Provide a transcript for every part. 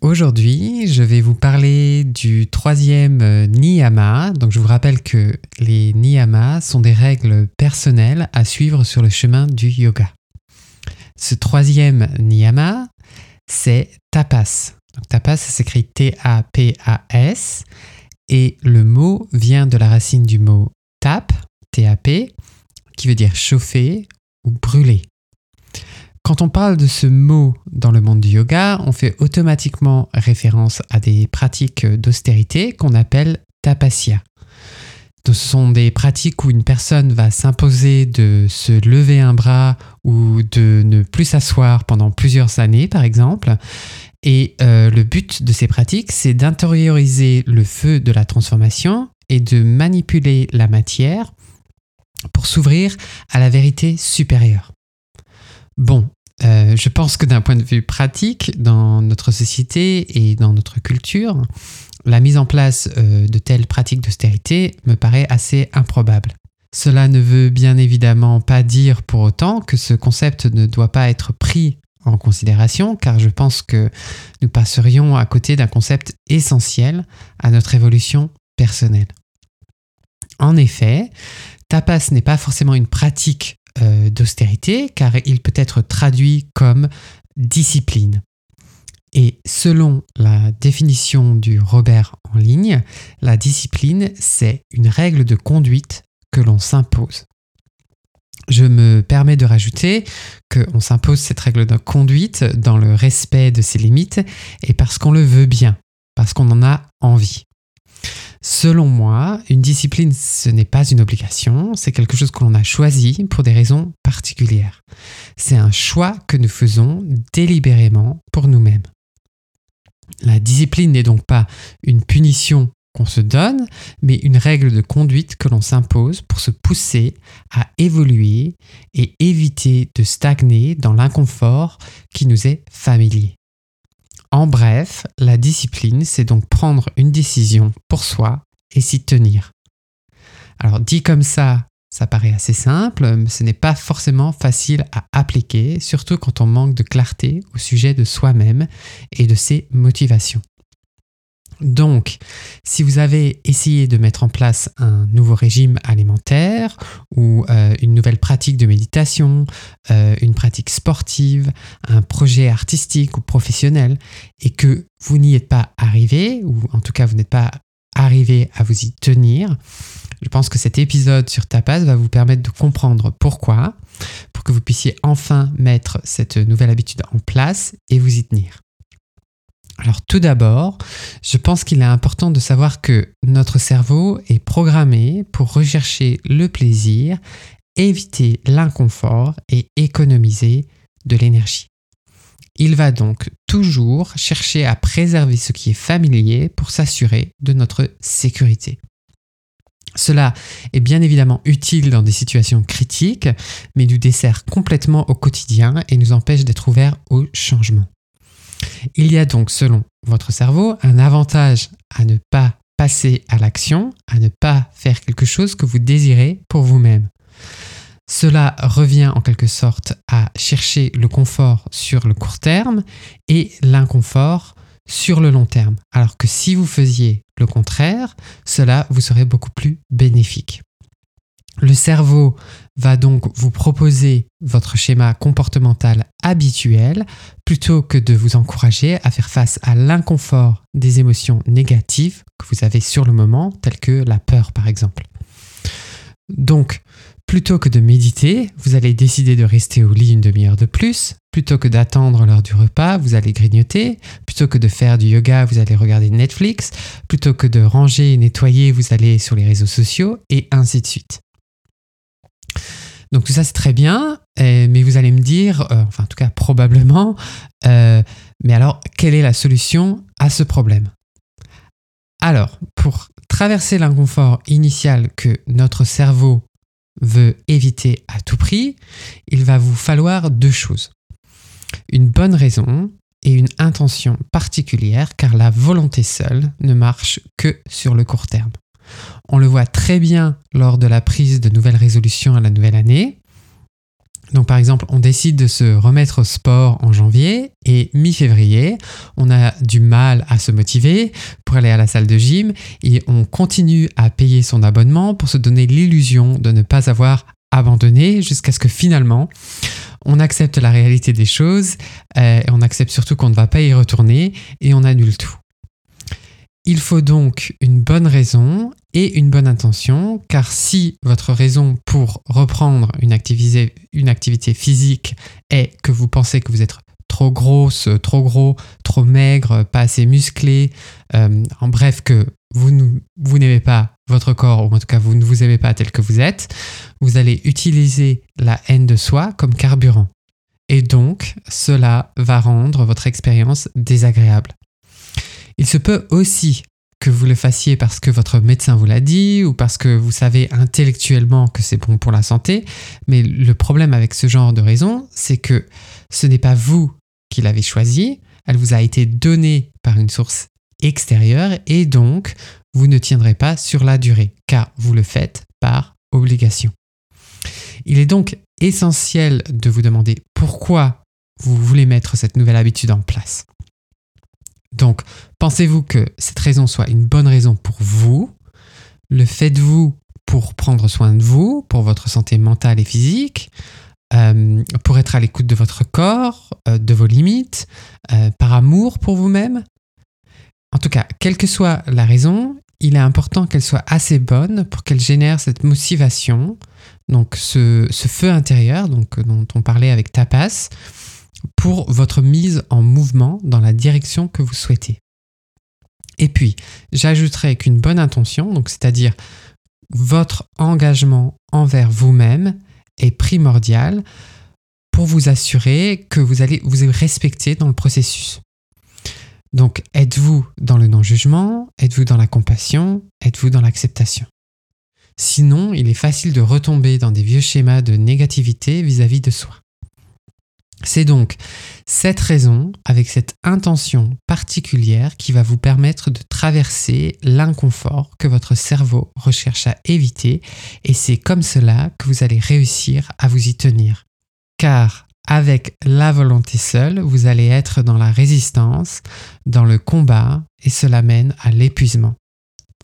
Aujourd'hui, je vais vous parler du troisième euh, niyama. Donc, je vous rappelle que les niyamas sont des règles personnelles à suivre sur le chemin du yoga. Ce troisième niyama, c'est tapas. tapas, ça s'écrit T-A-P-A-S et le mot vient de la racine du mot tap, T-A-P, qui veut dire chauffer ou brûler. Quand on parle de ce mot dans le monde du yoga, on fait automatiquement référence à des pratiques d'austérité qu'on appelle tapasya. Ce sont des pratiques où une personne va s'imposer de se lever un bras ou de ne plus s'asseoir pendant plusieurs années, par exemple. Et euh, le but de ces pratiques, c'est d'intérioriser le feu de la transformation et de manipuler la matière pour s'ouvrir à la vérité supérieure. Bon, euh, je pense que d'un point de vue pratique, dans notre société et dans notre culture, la mise en place euh, de telles pratiques d'austérité me paraît assez improbable. Cela ne veut bien évidemment pas dire pour autant que ce concept ne doit pas être pris en considération, car je pense que nous passerions à côté d'un concept essentiel à notre évolution personnelle. En effet, tapas n'est pas forcément une pratique euh, d'austérité car il peut être traduit comme discipline. Et selon la définition du Robert en ligne, la discipline, c'est une règle de conduite que l'on s'impose. Je me permets de rajouter qu'on s'impose cette règle de conduite dans le respect de ses limites et parce qu'on le veut bien, parce qu'on en a envie. Selon moi, une discipline, ce n'est pas une obligation, c'est quelque chose que l'on a choisi pour des raisons particulières. C'est un choix que nous faisons délibérément pour nous-mêmes. La discipline n'est donc pas une punition qu'on se donne, mais une règle de conduite que l'on s'impose pour se pousser à évoluer et éviter de stagner dans l'inconfort qui nous est familier. En bref, la discipline, c'est donc prendre une décision pour soi et s'y tenir. Alors dit comme ça, ça paraît assez simple, mais ce n'est pas forcément facile à appliquer, surtout quand on manque de clarté au sujet de soi-même et de ses motivations. Donc, si vous avez essayé de mettre en place un nouveau régime alimentaire ou euh, une nouvelle pratique de méditation, euh, une pratique sportive, un projet artistique ou professionnel, et que vous n'y êtes pas arrivé, ou en tout cas vous n'êtes pas arrivé à vous y tenir, je pense que cet épisode sur Tapas va vous permettre de comprendre pourquoi, pour que vous puissiez enfin mettre cette nouvelle habitude en place et vous y tenir. Alors tout d'abord, je pense qu'il est important de savoir que notre cerveau est programmé pour rechercher le plaisir, éviter l'inconfort et économiser de l'énergie. Il va donc toujours chercher à préserver ce qui est familier pour s'assurer de notre sécurité. Cela est bien évidemment utile dans des situations critiques, mais nous dessert complètement au quotidien et nous empêche d'être ouverts au changement. Il y a donc, selon votre cerveau, un avantage à ne pas passer à l'action, à ne pas faire quelque chose que vous désirez pour vous-même. Cela revient en quelque sorte à chercher le confort sur le court terme et l'inconfort sur le long terme. Alors que si vous faisiez le contraire, cela vous serait beaucoup plus bénéfique. Le cerveau va donc vous proposer votre schéma comportemental habituel plutôt que de vous encourager à faire face à l'inconfort des émotions négatives que vous avez sur le moment, telles que la peur par exemple. Donc, plutôt que de méditer, vous allez décider de rester au lit une demi-heure de plus. Plutôt que d'attendre l'heure du repas, vous allez grignoter. Plutôt que de faire du yoga, vous allez regarder Netflix. Plutôt que de ranger et nettoyer, vous allez sur les réseaux sociaux et ainsi de suite. Donc tout ça c'est très bien, mais vous allez me dire, euh, enfin en tout cas probablement, euh, mais alors quelle est la solution à ce problème? Alors pour traverser l'inconfort initial que notre cerveau veut éviter à tout prix, il va vous falloir deux choses. Une bonne raison et une intention particulière car la volonté seule ne marche que sur le court terme. On le voit très bien lors de la prise de nouvelles résolutions à la nouvelle année. Donc par exemple, on décide de se remettre au sport en janvier et mi-février, on a du mal à se motiver pour aller à la salle de gym et on continue à payer son abonnement pour se donner l'illusion de ne pas avoir abandonné jusqu'à ce que finalement on accepte la réalité des choses euh, et on accepte surtout qu'on ne va pas y retourner et on annule tout. Il faut donc une bonne raison et une bonne intention, car si votre raison pour reprendre une activité, physique est que vous pensez que vous êtes trop grosse, trop gros, trop maigre, pas assez musclé, euh, en bref que vous, vous n'aimez pas votre corps, ou en tout cas vous ne vous aimez pas tel que vous êtes, vous allez utiliser la haine de soi comme carburant. Et donc, cela va rendre votre expérience désagréable. Il se peut aussi que vous le fassiez parce que votre médecin vous l'a dit ou parce que vous savez intellectuellement que c'est bon pour la santé, mais le problème avec ce genre de raison, c'est que ce n'est pas vous qui l'avez choisi, elle vous a été donnée par une source extérieure et donc vous ne tiendrez pas sur la durée car vous le faites par obligation. Il est donc essentiel de vous demander pourquoi vous voulez mettre cette nouvelle habitude en place. Donc, pensez-vous que cette raison soit une bonne raison pour vous? Le faites-vous pour prendre soin de vous, pour votre santé mentale et physique, euh, pour être à l'écoute de votre corps, euh, de vos limites, euh, par amour pour vous-même? En tout cas, quelle que soit la raison, il est important qu'elle soit assez bonne pour qu'elle génère cette motivation, donc ce, feu intérieur dont on parlait avec Tapas, pour votre mise en mouvement dans la direction que vous souhaitez. Et puis, j'ajouterai qu'une bonne intention, donc c'est-à-dire votre engagement envers vous-même, est primordial pour vous assurer que vous allez vous respecter dans le processus. Donc, êtes-vous dans le non-jugement Êtes-vous dans la compassion Êtes-vous dans l'acceptation? Sinon, il est facile de retomber dans des vieux schémas de négativité vis-à-vis -vis de soi. C'est donc cette raison, avec cette intention particulière, qui va vous permettre de traverser l'inconfort que votre cerveau recherche à éviter, et c'est comme cela que vous allez réussir à vous y tenir. Car avec la volonté seule, vous allez être dans la résistance, dans le combat, et cela mène à l'épuisement.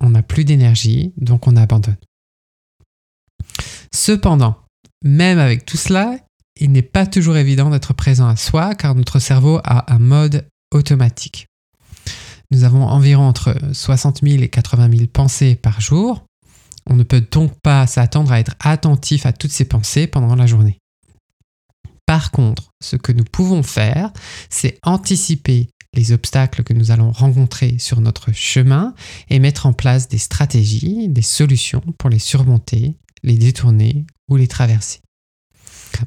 On n'a plus d'énergie, donc on abandonne. Cependant, même avec tout cela, il n'est pas toujours évident d'être présent à soi car notre cerveau a un mode automatique. Nous avons environ entre 60 000 et 80 000 pensées par jour. On ne peut donc pas s'attendre à être attentif à toutes ces pensées pendant la journée. Par contre, ce que nous pouvons faire, c'est anticiper les obstacles que nous allons rencontrer sur notre chemin et mettre en place des stratégies, des solutions pour les surmonter, les détourner ou les traverser.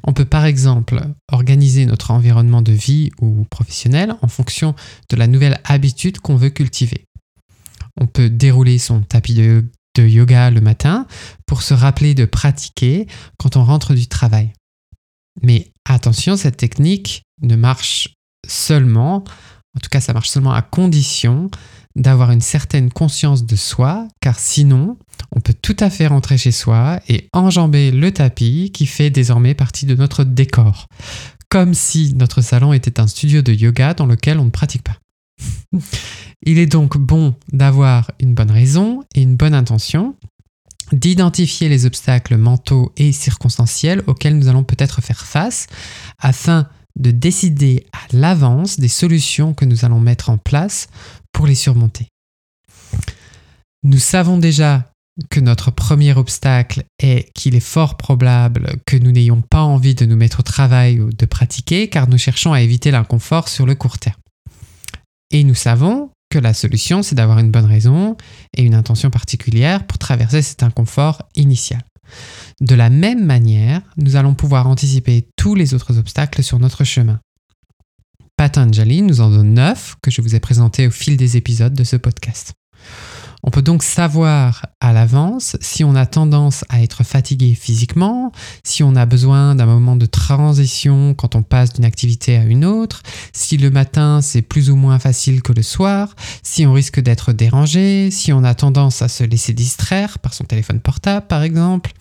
On peut par exemple organiser notre environnement de vie ou professionnel en fonction de la nouvelle habitude qu'on veut cultiver. On peut dérouler son tapis de, yoga le matin pour se rappeler de pratiquer quand on rentre du travail. Mais attention, cette technique ne marche seulement, en tout cas ça marche seulement à condition d'avoir une certaine conscience de soi, car sinon, on peut tout à fait rentrer chez soi et enjamber le tapis qui fait désormais partie de notre décor, comme si notre salon était un studio de yoga dans lequel on ne pratique pas. Il est donc bon d'avoir une bonne raison et une bonne intention, d'identifier les obstacles mentaux et circonstanciels auxquels nous allons peut-être faire face, afin de décider à l'avance des solutions que nous allons mettre en place pour les surmonter. Nous savons déjà que notre premier obstacle est qu'il est fort probable que nous n'ayons pas envie de nous mettre au travail ou de pratiquer car nous cherchons à éviter l'inconfort sur le court terme. Et nous savons que la solution, c'est d'avoir une bonne raison et une intention particulière pour traverser cet inconfort initial. De la même manière, nous allons pouvoir anticiper tous les autres obstacles sur notre chemin. Patanjali nous en donne neuf que je vous ai présentés au fil des épisodes de ce podcast. On peut donc savoir à l'avance si on a tendance à être fatigué physiquement, si on a besoin d'un moment de transition quand on passe d'une activité à une autre, si le matin c'est plus ou moins facile que le soir, si on risque d'être dérangé, si on a tendance à se laisser distraire par son téléphone portable par exemple.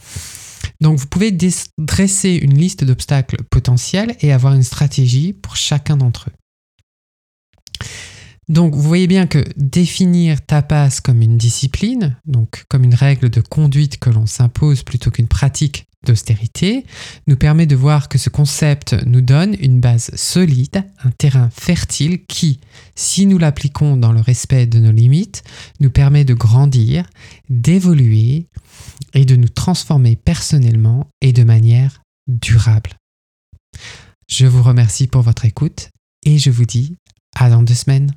Donc vous pouvez dresser une liste d'obstacles potentiels et avoir une stratégie pour chacun d'entre eux. Donc vous voyez bien que définir tapas comme une discipline, donc comme une règle de conduite que l'on s'impose plutôt qu'une pratique d'austérité, nous permet de voir que ce concept nous donne une base solide, un terrain fertile qui, si nous l'appliquons dans le respect de nos limites, nous permet de grandir, d'évoluer et de nous transformer personnellement et de manière durable. Je vous remercie pour votre écoute et je vous dis à dans deux semaines.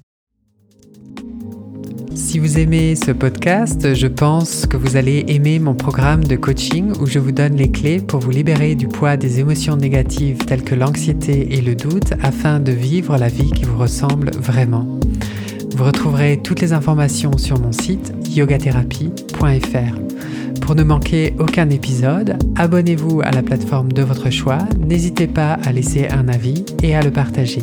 Si vous aimez ce podcast, je pense que vous allez aimer mon programme de coaching où je vous donne les clés pour vous libérer du poids des émotions négatives telles que l'anxiété et le doute afin de vivre la vie qui vous ressemble vraiment. Vous retrouverez toutes les informations sur mon site yogatherapie.fr. Pour ne manquer aucun épisode, abonnez-vous à la plateforme de votre choix, n'hésitez pas à laisser un avis et à le partager.